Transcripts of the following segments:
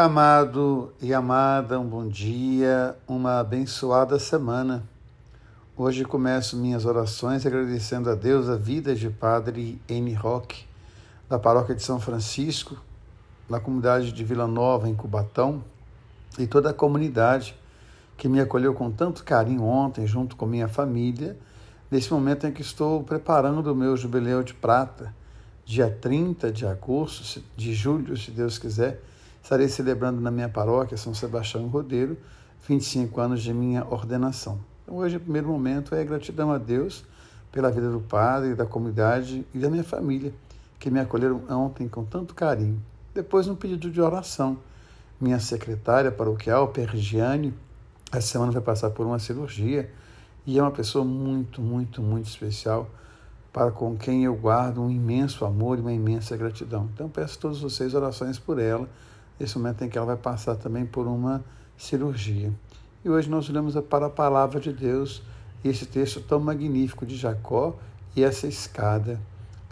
Amado e amada, um bom dia, uma abençoada semana. Hoje começo minhas orações agradecendo a Deus a vida de Padre N. Roque, da paróquia de São Francisco, na comunidade de Vila Nova, em Cubatão, e toda a comunidade que me acolheu com tanto carinho ontem, junto com minha família, nesse momento em que estou preparando o meu jubileu de prata, dia 30 de agosto, de julho, se Deus quiser estarei celebrando na minha paróquia, São Sebastião Rodeiro, 25 anos de minha ordenação. Então, hoje, o primeiro momento é gratidão a Deus pela vida do padre, da comunidade e da minha família, que me acolheram ontem com tanto carinho. Depois, um pedido de oração. Minha secretária paroquial, Pergiane, essa semana vai passar por uma cirurgia e é uma pessoa muito, muito, muito especial para com quem eu guardo um imenso amor e uma imensa gratidão. Então peço a todos vocês orações por ela, esse momento em que ela vai passar também por uma cirurgia. E hoje nós olhamos para a palavra de Deus e esse texto tão magnífico de Jacó e essa escada,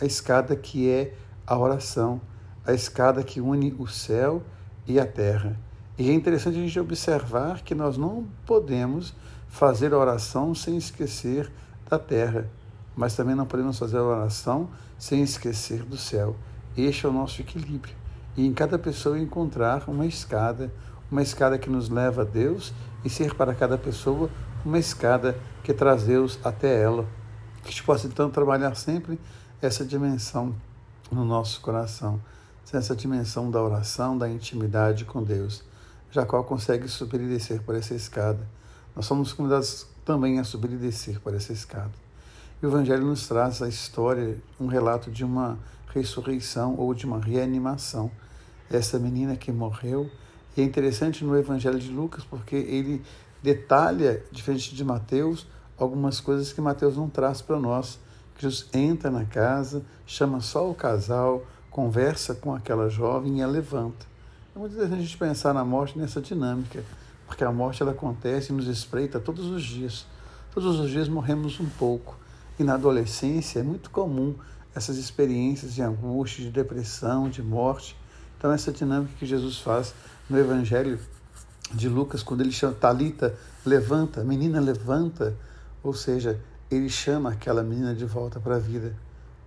a escada que é a oração, a escada que une o céu e a terra. E é interessante a gente observar que nós não podemos fazer a oração sem esquecer da terra, mas também não podemos fazer a oração sem esquecer do céu. Este é o nosso equilíbrio e em cada pessoa encontrar uma escada, uma escada que nos leva a Deus e ser para cada pessoa uma escada que traz Deus até ela. Que a gente possa então trabalhar sempre essa dimensão no nosso coração, essa dimensão da oração, da intimidade com Deus. Jacó consegue subir e descer por essa escada. Nós somos convidados também a subir e descer por essa escada. E o Evangelho nos traz a história, um relato de uma ressurreição ou de uma reanimação essa menina que morreu. E é interessante no Evangelho de Lucas porque ele detalha, diferente de Mateus, algumas coisas que Mateus não traz para nós. Jesus entra na casa, chama só o casal, conversa com aquela jovem e a levanta. É muito interessante a gente pensar na morte nessa dinâmica, porque a morte ela acontece e nos espreita todos os dias. Todos os dias morremos um pouco. E na adolescência é muito comum essas experiências de angústia, de depressão, de morte. Então, essa dinâmica que Jesus faz no Evangelho de Lucas, quando ele chama Talita, levanta, menina levanta, ou seja, ele chama aquela menina de volta para a vida.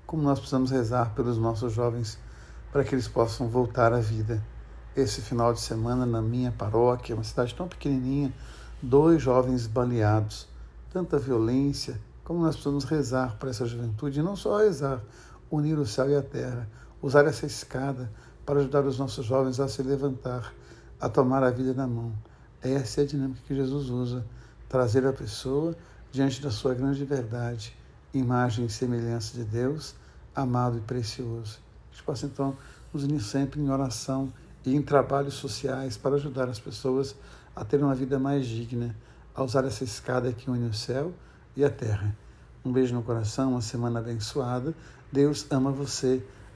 Como nós precisamos rezar pelos nossos jovens para que eles possam voltar à vida. Esse final de semana na minha paróquia, uma cidade tão pequenininha, dois jovens baleados, tanta violência, como nós precisamos rezar para essa juventude, e não só rezar, unir o céu e a terra, usar essa escada para ajudar os nossos jovens a se levantar, a tomar a vida na mão. Essa é a dinâmica que Jesus usa, trazer a pessoa diante da sua grande verdade, imagem e semelhança de Deus, amado e precioso. A gente possa então nos unir sempre em oração e em trabalhos sociais para ajudar as pessoas a terem uma vida mais digna, a usar essa escada que une o céu e a terra. Um beijo no coração, uma semana abençoada. Deus ama você,